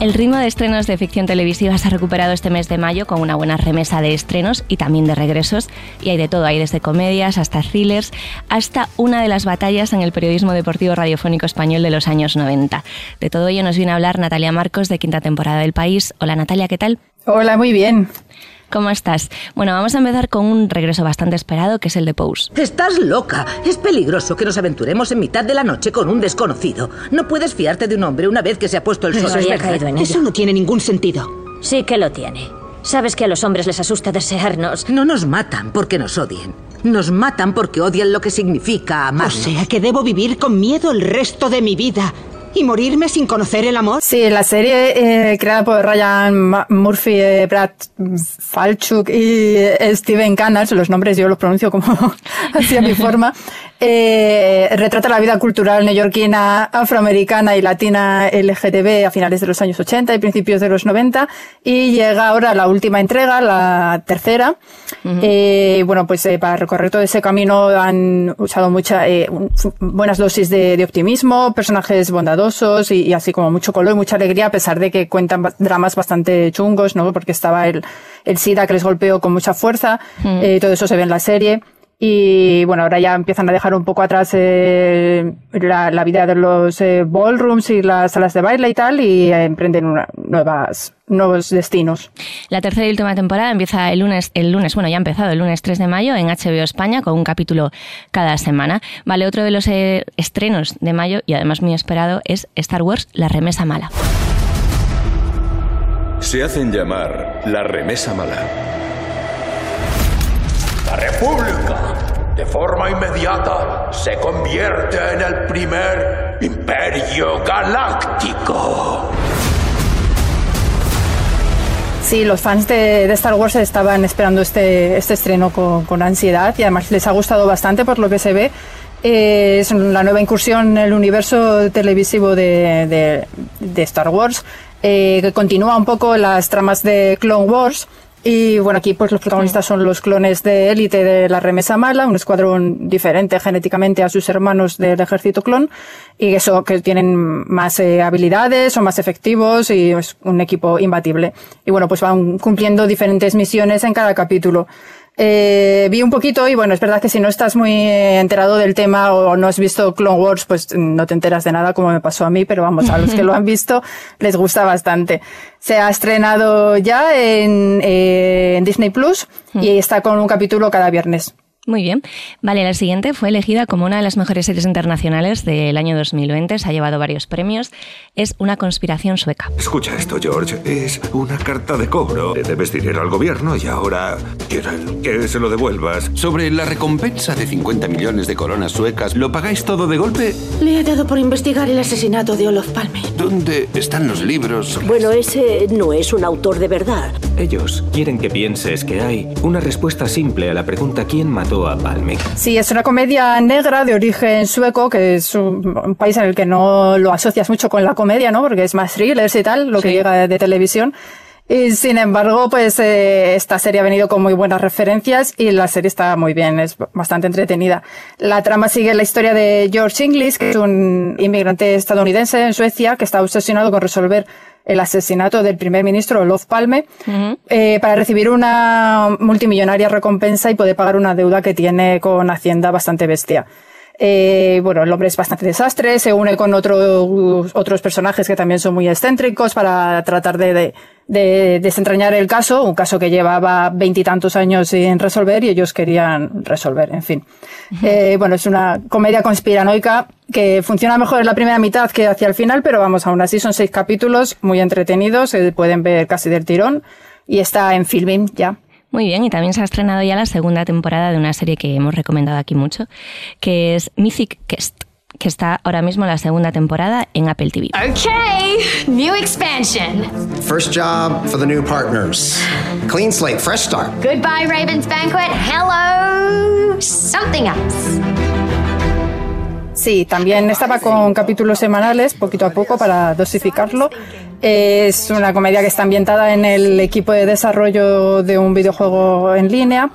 El ritmo de estrenos de ficción televisiva se ha recuperado este mes de mayo con una buena remesa de estrenos y también de regresos. Y hay de todo, hay desde comedias hasta thrillers, hasta una de las batallas en el periodismo deportivo radiofónico español de los años 90. De todo ello nos viene a hablar Natalia Marcos de quinta temporada del País. Hola Natalia, ¿qué tal? Hola, muy bien. ¿Cómo estás? Bueno, vamos a empezar con un regreso bastante esperado, que es el de Pose. Estás loca. Es peligroso que nos aventuremos en mitad de la noche con un desconocido. No puedes fiarte de un hombre una vez que se ha puesto el sol. Eso es caído en Eso no tiene ningún sentido. Sí que lo tiene. Sabes que a los hombres les asusta desearnos. No nos matan porque nos odien. Nos matan porque odian lo que significa amar. O sea que debo vivir con miedo el resto de mi vida y morirme sin conocer el amor. Sí, la serie eh, creada por Ryan Murphy, eh, Brad Falchuk y eh, Steven Canals, los nombres yo los pronuncio como así a mi forma, eh, retrata la vida cultural neoyorquina, afroamericana y latina LGTB a finales de los años 80 y principios de los 90 y llega ahora la última entrega, la tercera. Eh, bueno, pues eh, para recorrer todo ese camino han usado mucha, eh, un- buenas dosis de, de optimismo, personajes bondadosos y, y así como mucho color y mucha alegría, a pesar de que cuentan dramas bastante chungos, ¿no? Porque estaba el, el SIDA que les golpeó con mucha fuerza, eh, todo eso se ve en la serie. Y bueno, ahora ya empiezan a dejar un poco atrás eh, la, la vida de los eh, ballrooms y las salas de baile y tal, y eh, emprenden una- nuevas, nuevos destinos. La tercera y última temporada empieza el lunes, el lunes, bueno, ya ha empezado el lunes 3 de mayo en HBO España con un capítulo cada semana. Vale, otro de los eh, estrenos de mayo y además muy esperado es Star Wars La Remesa Mala. Se hacen llamar la remesa mala. La República, de forma inmediata, se convierte en el primer imperio galáctico. Sí, los fans de, Star Wars estaban esperando este, este estreno con, ansiedad y además les ha gustado bastante por lo que se ve. Eh, es la nueva incursión en el universo televisivo de Star Wars, eh, que continúa un poco las tramas de Clone Wars. Y bueno, aquí pues los protagonistas son los clones de élite de la remesa mala, un escuadrón diferente genéticamente a sus hermanos del ejército clon, y eso que tienen más eh, habilidades, son más efectivos y es un equipo imbatible. Y bueno, pues van cumpliendo diferentes misiones en cada capítulo. Eh, vi un poquito y bueno, es verdad que si no estás muy eh, enterado del tema o no has visto Clone Wars, pues no te enteras de nada como me pasó a mí, pero vamos, a los que lo han visto les gusta bastante. Se ha estrenado ya en, eh, en Disney Plus y está con un capítulo cada viernes. Muy bien. Vale, la siguiente fue elegida como una de las mejores series internacionales del año 2020. Se ha llevado varios premios. Es Una conspiración sueca. Escucha esto, George. Es una carta de cobro. Le debes dinero al gobierno y ahora quieren que se lo devuelvas. Sobre la recompensa de 50 millones de coronas suecas, ¿lo pagáis todo de golpe? Le he dado por investigar el asesinato de Olof Palme. ¿Dónde están los libros? Bueno, ese no es un autor de verdad. Ellos quieren que pienses que hay una respuesta simple a la pregunta ¿quién mató a Palme? Sí, es una comedia negra de origen sueco, que es un, un país en el que no lo asocias mucho con la comedia, ¿no? Porque es más thrillers y tal, lo que llega de, de televisión. Y sin embargo, pues eh, esta serie ha venido con muy buenas referencias y la serie está muy bien, es bastante entretenida. La trama sigue la historia de George Inglis, que es un inmigrante estadounidense en Suecia que está obsesionado con resolver el asesinato del primer ministro Olof Palme eh, para recibir una multimillonaria recompensa y poder pagar una deuda que tiene con Hacienda bastante bestia. Eh, bueno, el hombre es bastante desastre, se une con otros otros personajes que también son muy excéntricos para tratar de, de, de desentrañar el caso, un caso que llevaba veintitantos años sin resolver y ellos querían resolver, en fin. Eh, bueno, es una comedia conspiranoica que funciona mejor en la primera mitad que hacia el final, pero vamos, aún así son seis capítulos muy entretenidos, se pueden ver casi del tirón y está en filming ya. Muy bien, y también se ha estrenado ya la segunda temporada de una serie que hemos recomendado aquí mucho, que es Mythic Quest, que está ahora mismo la segunda temporada en Apple TV. Okay, new expansion. First job for the new partners. Clean slate, fresh start. Goodbye, Raven's Banquet. Hello, something else. Sí, también estaba con capítulos semanales, poquito a poco, para dosificarlo. Es una comedia que está ambientada en el equipo de desarrollo de un videojuego en línea.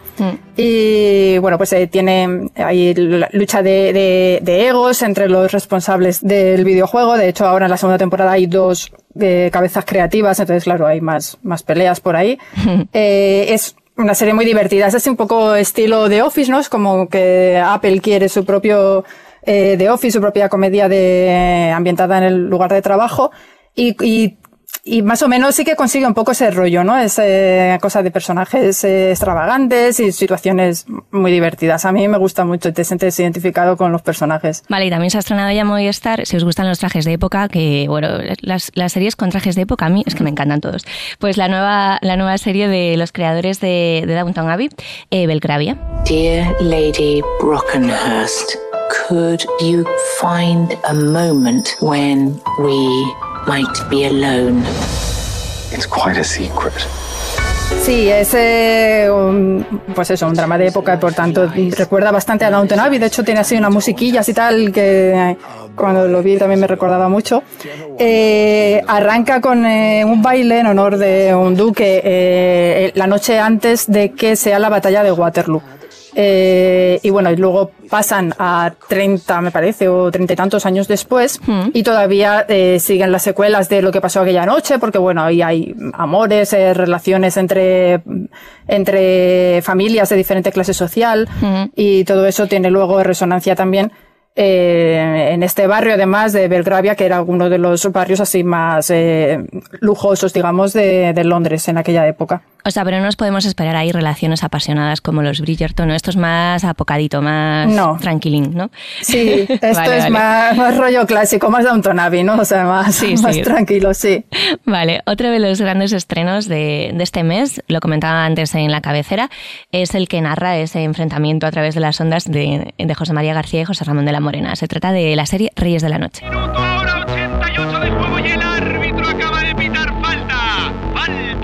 Y bueno, pues eh, tiene ahí lucha de, de, egos entre los responsables del videojuego. De hecho, ahora en la segunda temporada hay dos eh, cabezas creativas, entonces, claro, hay más, más peleas por ahí. Eh, es una serie muy divertida. Es así un poco estilo de Office, ¿no? Es como que Apple quiere su propio eh, de Office, su propia comedia de, ambientada en el lugar de trabajo. Y, y y más o menos sí que consigue un poco ese rollo, ¿no? Esa cosa de personajes eh, extravagantes y situaciones muy divertidas. A mí me gusta mucho, te sientes identificado con los personajes. Vale, y también se ha estrenado ya Movistar, si os gustan los trajes de época, que bueno, las, las series con trajes de época a mí es que me encantan todos. Pues la nueva, la nueva serie de los creadores de, de Downton Abbey, eh, Belgravia. Dear Lady Brockenhurst, could you find a moment when we might be alone. It's quite a secret. Sí, es un, pues eso, un drama de época por tanto recuerda bastante a Downton Abbey. De hecho, tiene así una musiquilla y tal que cuando lo vi también me recordaba mucho. Eh, arranca con eh, un baile en honor de un duque eh, la noche antes de que sea la batalla de Waterloo. Eh, y bueno, y luego pasan a 30, me parece, o 30 y tantos años después, hmm. y todavía eh, siguen las secuelas de lo que pasó aquella noche, porque bueno, ahí hay amores, eh, relaciones entre, entre familias de diferente clase social, hmm. y todo eso tiene luego resonancia también eh, en este barrio, además de Belgravia, que era uno de los barrios así más eh, lujosos, digamos, de, de, Londres en aquella época. O sea, pero no nos podemos esperar ahí relaciones apasionadas como los Bridgerton, ¿no? Esto es más apocadito, más tranquilín, ¿no? Sí, esto es Más, rollo clásico, más Downton Abbey, ¿no? O sea, más, más tranquilo, sí. Vale, otro de los grandes estrenos de, de este mes, lo comentaba antes en la cabecera, es el que narra ese enfrentamiento a través de las ondas de, de José María García y José Ramón de la Morena. Se trata de la serie Reyes de la Noche.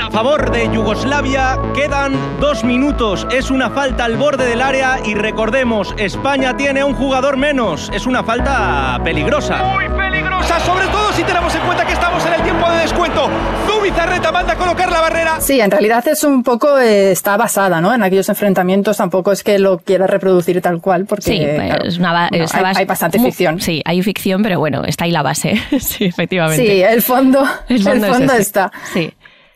A favor de Yugoslavia quedan dos minutos. Es una falta al borde del área y recordemos, España tiene un jugador menos. Es una falta peligrosa. Muy peligrosa, sobre todo si tenemos en cuenta que estamos en el tiempo de descuento. Manda a colocar la barrera. Sí, en realidad es un poco, eh, está basada ¿no? en aquellos enfrentamientos. Tampoco es que lo quiera reproducir tal cual, porque sí, es una hay, hay, bastante ficción. Sí, hay ficción, pero bueno, está ahí la base. sí, efectivamente. Sí, el fondo, el fondo, está. Sí.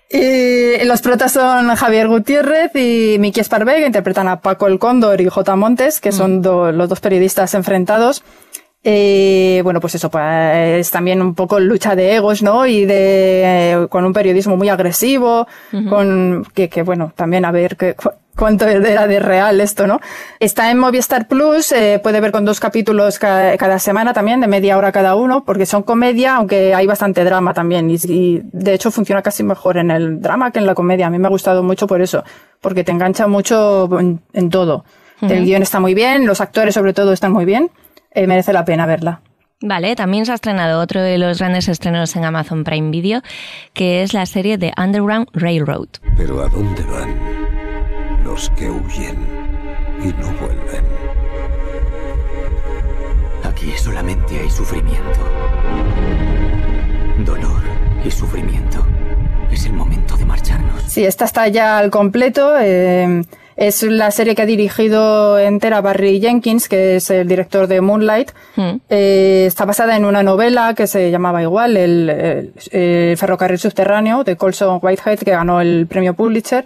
Y los protas son Javier Gutiérrez y Miki Esparvé, que interpretan a Paco el Cóndor y J. Montes, que son mm. los dos periodistas enfrentados. Eh, bueno, pues eso, pues es también un poco lucha de egos, ¿no? Y de, con un periodismo muy agresivo, con, que, que, bueno, también a ver qué, cuánto era de real esto, ¿no? Está en Movistar Plus, eh, puede ver con dos capítulos cada semana también, de media hora cada uno, porque son comedia, aunque hay bastante drama también, y, de hecho funciona casi mejor en el drama que en la comedia. A mí me ha gustado mucho por eso, porque te engancha mucho en, todo. El guion está muy bien, los actores sobre todo están muy bien, eh, merece la pena verla. Vale, también se ha estrenado otro de los grandes estrenos en Amazon Prime Video, que es la serie de Underground Railroad. Pero ¿a dónde van? los que huyen y no vuelven. Aquí solamente hay sufrimiento. Dolor y sufrimiento. Es el momento de marcharnos. Sí, esta está ya al completo. Eh, es la serie que ha dirigido entera Barry Jenkins, que es el director de Moonlight. Hmm. Eh, está basada en una novela que se llamaba igual, el, el ferrocarril subterráneo de Colson Whitehead, que ganó el premio Pulitzer.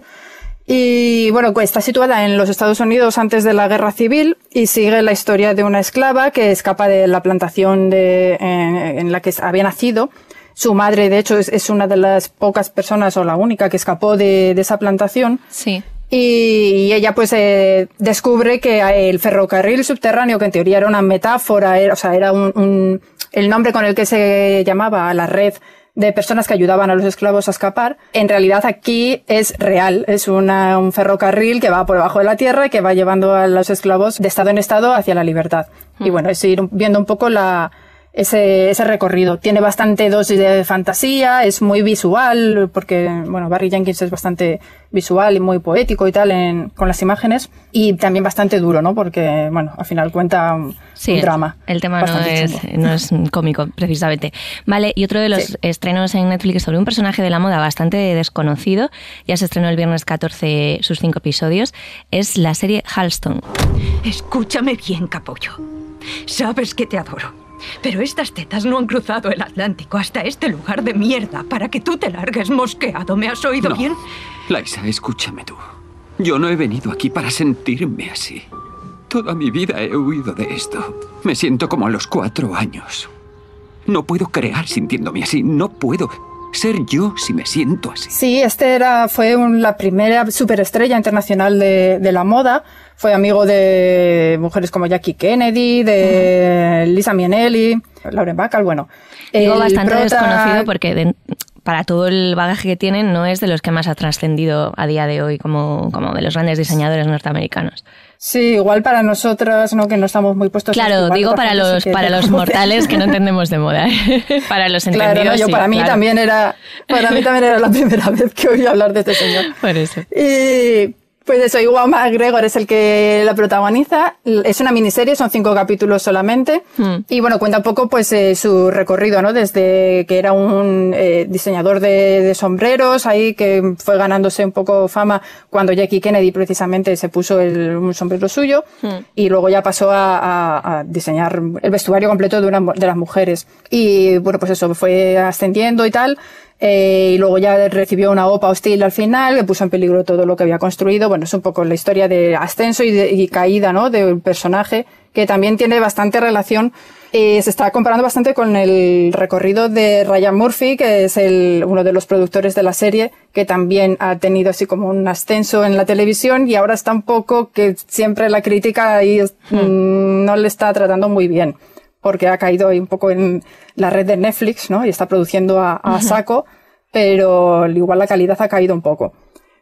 Y bueno, pues está situada en los Estados Unidos antes de la guerra civil y sigue la historia de una esclava que escapa de la plantación de, en, la que había nacido. Su madre, de hecho, es, una de las pocas personas o la única que escapó de, esa plantación. Sí. Y, ella pues eh, descubre que el ferrocarril subterráneo, que en teoría era una metáfora, o sea, era un, el nombre con el que se llamaba a la red de personas que ayudaban a los esclavos a escapar. En realidad aquí es real, es un ferrocarril que va por debajo de la tierra y que va llevando a los esclavos de estado en estado hacia la libertad. Y bueno, es ir viendo un poco la, ese, ese recorrido. Tiene bastante dosis de fantasía, es muy visual, porque, bueno, Barry Jenkins es bastante visual y muy poético y tal en, con las imágenes, y también bastante duro, ¿no? Porque, bueno, al final cuenta un, Sí, un drama. El tema no es, no es cómico, precisamente. Vale, y otro de los Sí. estrenos en Netflix sobre un personaje de la moda bastante desconocido, ya se estrenó el viernes 14 sus cinco episodios, es la serie Halston. Escúchame bien, capullo. Sabes que te adoro. Pero estas tetas no han cruzado el Atlántico hasta este lugar de mierda para que tú te largues mosqueado. ¿Me has oído No. bien? Laisa, escúchame tú. Yo no he venido aquí para sentirme así. Toda mi vida he huido de esto. Me siento como a los cuatro años. No puedo crear sintiéndome así. No puedo ser yo si me siento así. Sí, este era, fue un- la primera superestrella internacional de, de la moda. Fue amigo de mujeres como Jackie Kennedy, de Lisa Minnelli, Lauren Bacall, bueno. Digo El bastante prota- desconocido porque de- para todo el bagaje que tienen no es de los que más ha trascendido a día de hoy como, como de los grandes diseñadores norteamericanos. Sí, igual para nosotras, ¿no? Que no estamos muy puestos. Claro, digo para sí los, para los mortales que no entendemos de moda. ¿eh? para los entendidos Claro, no, yo sí, para mí claro. también era, para mí también era la primera vez que oí hablar de este señor. Por eso. Y pues eso, Iwan McGregor es el que la protagoniza. Es una miniserie, son cinco capítulos solamente. Hmm. Y bueno, cuenta un poco pues eh, su recorrido, ¿no? Desde que era un eh, diseñador de, de sombreros, ahí que fue ganándose un poco fama cuando Jackie Kennedy precisamente se puso el- un sombrero suyo. Hmm. Y luego ya pasó a, a- a diseñar el vestuario completo de, una, de las mujeres. Y bueno, pues eso, fue ascendiendo y tal. Eh, y luego ya recibió una OPA hostil al final, que puso en peligro todo lo que había construido. Bueno, es un poco la historia de ascenso y, de- y caída, ¿no? Del personaje, que también tiene bastante relación. eh, se está comparando bastante con el recorrido de Ryan Murphy, que es el, uno de los productores de la serie, que también ha tenido así como un ascenso en la televisión y ahora está un poco que siempre la crítica ahí es- mm, no le está tratando muy bien porque ha caído ahí un poco en la red de Netflix, ¿no? Y está produciendo a, a saco, pero igual la calidad ha caído un poco.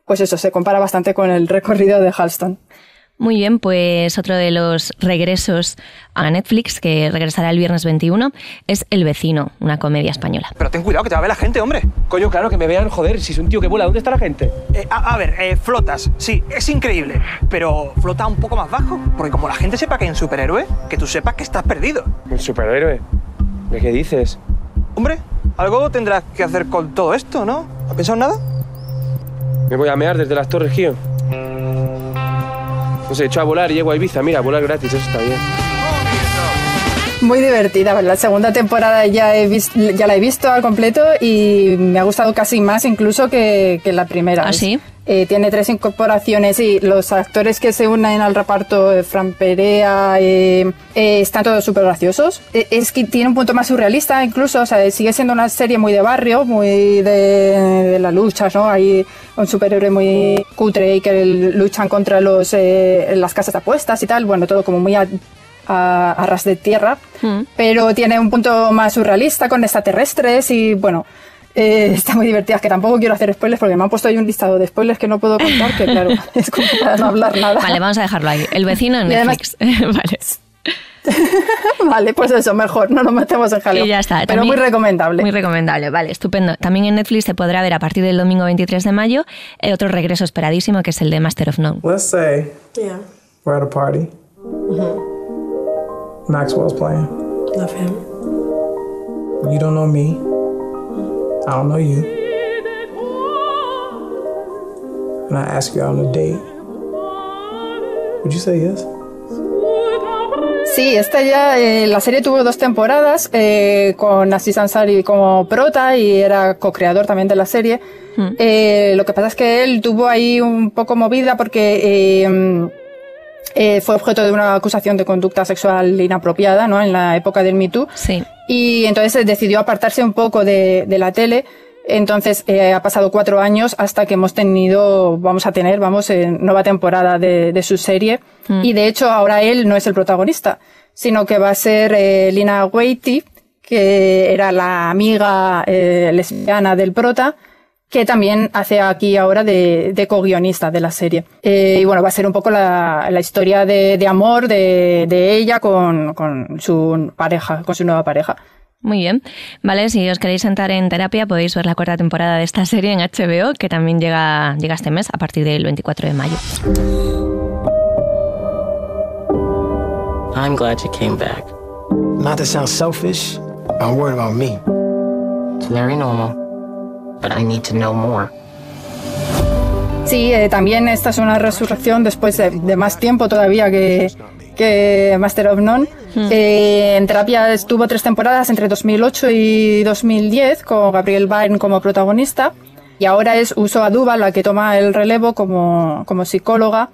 Pues eso, se compara bastante con el recorrido de Halston. Muy bien, pues otro de los regresos a Netflix, que regresará el viernes 21, es El vecino, una comedia española. Pero ten cuidado, que te va a ver la gente, hombre. Coño, claro, que me vean, joder, si es un tío que vuela, ¿dónde está la gente? Eh, a, a ver, eh, flotas, sí, es increíble. Pero flota un poco más bajo. Porque como la gente sepa que hay un superhéroe, que tú sepas que estás perdido. Un superhéroe. ¿De qué dices? Hombre, algo tendrás que hacer con todo esto, ¿no? ¿Has pensado en nada? Me voy a mear desde las Torres Gio. No sé, echo a volar y llego a Ibiza. Mira, volar gratis, eso está bien. Muy divertida, la segunda temporada ya, he ya la he visto al completo y me ha gustado casi más incluso que, que la primera. ¿Ah, sí? Eh, tiene tres incorporaciones y los actores que se unen al reparto, eh, Fran Perea, eh, eh, están todos súper graciosos. Es que tiene un punto más surrealista incluso, o sea, sigue siendo una serie muy de barrio, muy de, de las luchas, ¿no? Hay un superhéroe muy cutre y que luchan contra los, las casas de apuestas y tal, bueno, todo como muy a, a, a ras de tierra, pero tiene un punto más surrealista con extraterrestres y bueno, eh, está muy divertida, que tampoco quiero hacer spoilers porque me han puesto ahí un listado de spoilers que no puedo contar, que claro, es como para no hablar nada. Vale, vamos a dejarlo ahí. El vecino en además- Netflix. vale. Vale, pues eso, mejor, no nos metemos en jaleo. Y ya está. Pero También- muy recomendable. Muy recomendable, vale, estupendo. También en Netflix se podrá ver a partir del domingo 23 de mayo eh, otro regreso esperadísimo que es el de Master of None. Let's say Yeah. we're at a party. Maxwell's playing. Love him. You don't know me. I don't know you. And I ask you out on a date. Would you say yes? Sí, esta ya, eh, la serie tuvo dos temporadas eh, con Aziz Ansari como prota y era co-creador también de la serie. Eh, lo que pasa es que él tuvo ahí un poco movida porque eh, eh, fue objeto de una acusación de conducta sexual inapropiada ¿no? en la época del Me Too. Sí. Y entonces decidió apartarse un poco de, de la tele. Entonces eh, ha pasado cuatro años hasta que hemos tenido, vamos a tener, vamos, en nueva temporada de, de su serie. Mm. Y de hecho ahora él no es el protagonista, sino que va a ser eh, Lina Waithe, que era la amiga eh, lesbiana del prota, que también hace aquí ahora de, de co-guionista de la serie. Eh, y bueno, va a ser un poco la, la historia de, de amor de, de ella con, con su pareja, con su nueva pareja. Muy bien. Vale, si os queréis sentar en terapia, podéis ver la cuarta temporada de esta serie en HBO, que también llega, llega este mes, a partir del 24 de mayo. I'm glad you came back. Not to sound selfish, I'm worried about me. It's very normal, but I need to know more. Sí, eh, también esta es una resurrección después de, de más tiempo todavía que, que Master of None. Eh, en terapia estuvo tres temporadas entre 2008 y 2010 con Gabriel Byrne como protagonista y ahora es Uso Aduba la que toma el relevo como, como psicóloga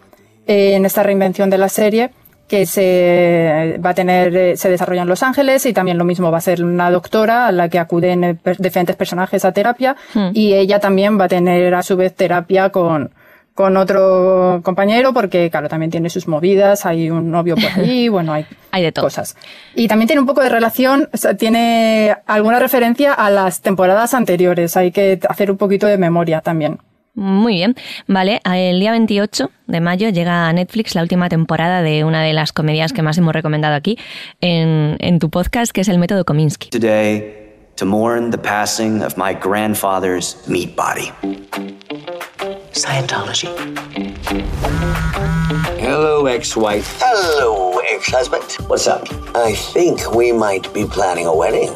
eh, en esta reinvención de la serie que se va a tener, eh, se desarrolla en Los Ángeles y también lo mismo va a ser una doctora a la que acuden eh, diferentes personajes a terapia Hmm. y ella también va a tener a su vez terapia con, con otro compañero porque claro también tiene sus movidas, hay un novio por ahí, bueno hay, hay de cosas. Y también tiene un poco de relación, o sea, tiene alguna referencia a las temporadas anteriores, hay que hacer un poquito de memoria también. Muy bien. Vale, el día 28 de mayo llega a Netflix la última temporada de una de las comedias que más hemos recomendado aquí en, en tu podcast, que es El Método Kominsky. Today, to mourn the passing of my grandfather's meat body. Scientology. Hello, ex-wife. Hello, ex-husband. What's up? I think we might be planning a wedding.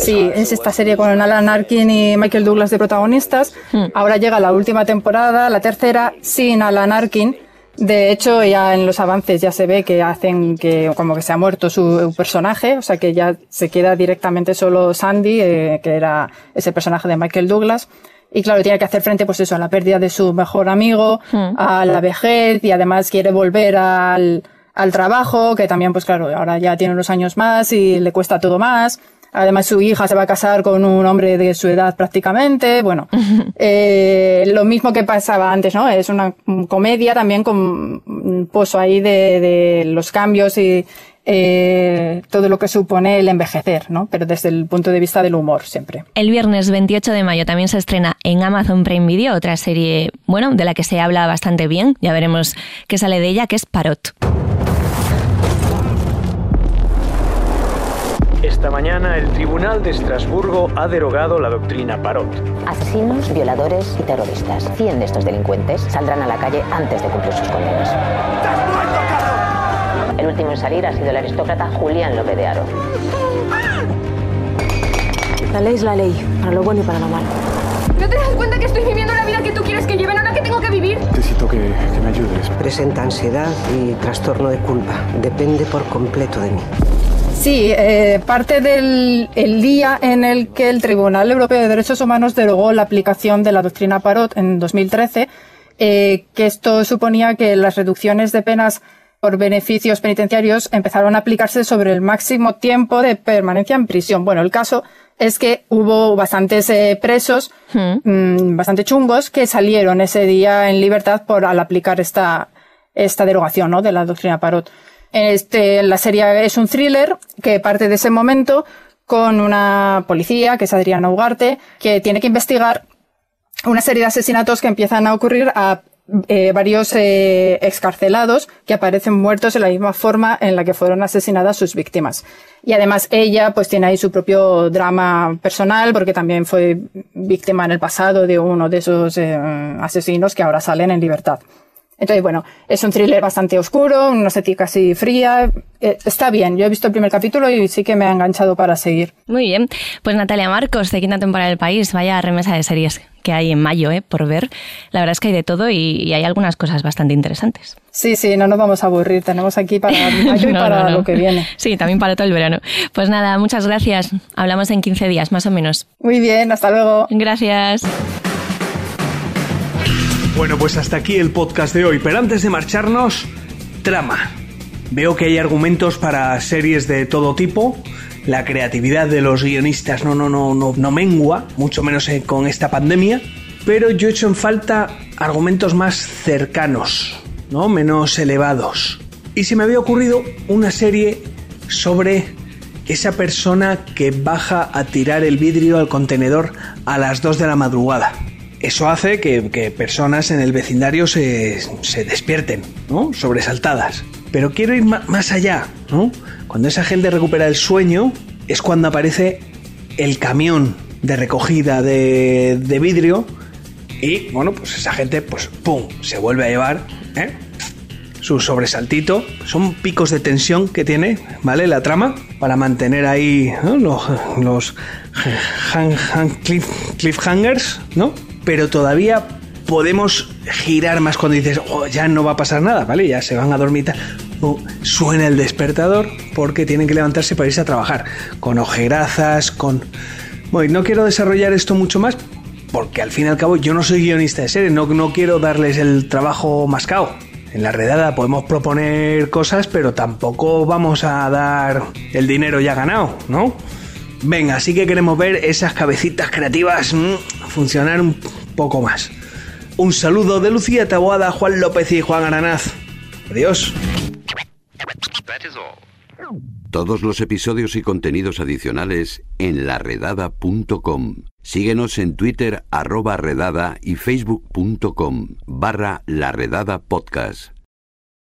Sí, es esta serie con Alan Arkin y Michael Douglas de protagonistas. Ahora llega la última temporada, la tercera, sin Alan Arkin. De hecho, ya en los avances ya se ve que hacen que como que se ha muerto su personaje, o sea que ya se queda directamente solo Sandy, eh, que era ese personaje de Michael Douglas. Y claro, tiene que hacer frente pues eso, a la pérdida de su mejor amigo, a la vejez y además quiere volver al, al trabajo, que también pues claro, ahora ya tiene unos años más y le cuesta todo más. Además, su hija se va a casar con un hombre de su edad prácticamente. Bueno, eh, lo mismo que pasaba antes, ¿no? Es una comedia también con un pozo ahí de, de los cambios y eh, todo lo que supone el envejecer, ¿no? Pero desde el punto de vista del humor siempre. El viernes 28 de mayo también se estrena en Amazon Prime Video otra serie, bueno, de la que se habla bastante bien, ya veremos qué sale de ella, que es Parot. Esta mañana el Tribunal de Estrasburgo ha derogado la doctrina Parot. Asesinos, violadores y terroristas. 100 de estos delincuentes saldrán a la calle antes de cumplir sus condenas. El último en salir ha sido el aristócrata Julián López de Aro. La ley es la ley, para lo bueno y para lo malo. ¿No te das cuenta que estoy viviendo la vida que tú quieres que lleven ahora que tengo que vivir? Necesito que, que me ayudes. Presenta ansiedad y trastorno de culpa. Depende por completo de mí. Sí, eh, parte del el día en el que el Tribunal Europeo de Derechos Humanos derogó la aplicación de la doctrina Parot en 2013, eh, que esto suponía que las reducciones de penas por beneficios penitenciarios empezaron a aplicarse sobre el máximo tiempo de permanencia en prisión. Bueno, el caso es que hubo bastantes eh, presos, mm, bastante chungos, que salieron ese día en libertad por al aplicar esta, esta derogación ¿no? de la doctrina Parot. Este, la serie es un thriller que parte de ese momento con una policía, que es Adriana Ugarte, que tiene que investigar una serie de asesinatos que empiezan a ocurrir a eh, varios eh, excarcelados que aparecen muertos en la misma forma en la que fueron asesinadas sus víctimas. Y además ella pues tiene ahí su propio drama personal porque también fue víctima en el pasado de uno de esos eh, asesinos que ahora salen en libertad. Entonces, bueno, es un thriller bastante oscuro, una estética así fría. Eh, está bien, yo he visto el primer capítulo y sí que me ha enganchado para seguir. Muy bien. Pues Natalia Marcos, de Quinta Temporada del País, vaya remesa de series que hay en mayo, ¿eh? Por ver. La verdad es que hay de todo y, y hay algunas cosas bastante interesantes. Sí, sí, no nos vamos a aburrir. Tenemos aquí para mayo y para no, no. lo que viene. Sí, también para todo el verano. Pues nada, muchas gracias. Hablamos en 15 días, más o menos. Muy bien, hasta luego. Gracias. Bueno, pues hasta aquí el podcast de hoy, pero antes de marcharnos, trama. Veo que hay argumentos para series de todo tipo. La creatividad de los guionistas no, no, no, no, no mengua, mucho menos eh, con esta pandemia. Pero yo echo en falta argumentos más cercanos, ¿no? Menos elevados. Y se me había ocurrido una serie sobre esa persona que baja a tirar el vidrio al contenedor a las 2 de la madrugada. Eso hace que, personas en el vecindario se, se despierten, ¿no? Sobresaltadas. Pero quiero ir más allá, ¿no? Cuando esa gente recupera el sueño, es cuando aparece el camión de recogida de, de vidrio y, bueno, pues esa gente, pues, ¡pum!, se vuelve a llevar, ¿eh? Su sobresaltito. Son picos de tensión que tiene, ¿vale? La trama, para mantener ahí los, los han- han- cliff- cliffhangers, ¿no? Pero todavía podemos girar más cuando dices, oh, ya no va a pasar nada, ¿vale? Ya se van a dormir. suena el despertador porque tienen que levantarse para irse a trabajar. Con ojerazas, con... Bueno, no quiero desarrollar esto mucho más porque al fin y al cabo yo no soy guionista de serie, no, no quiero darles el trabajo mascado. En la redada podemos proponer cosas, pero tampoco vamos a dar el dinero ya ganado, ¿no? Venga, sí que queremos ver esas cabecitas creativas mm, funcionar un poco más. Un saludo de Lucía Taboada, Juan López y Juan Aranaz. Adiós. Todos los episodios y contenidos adicionales en laredada.com. Síguenos en Twitter arroba redada y facebook.com barra laredada podcast.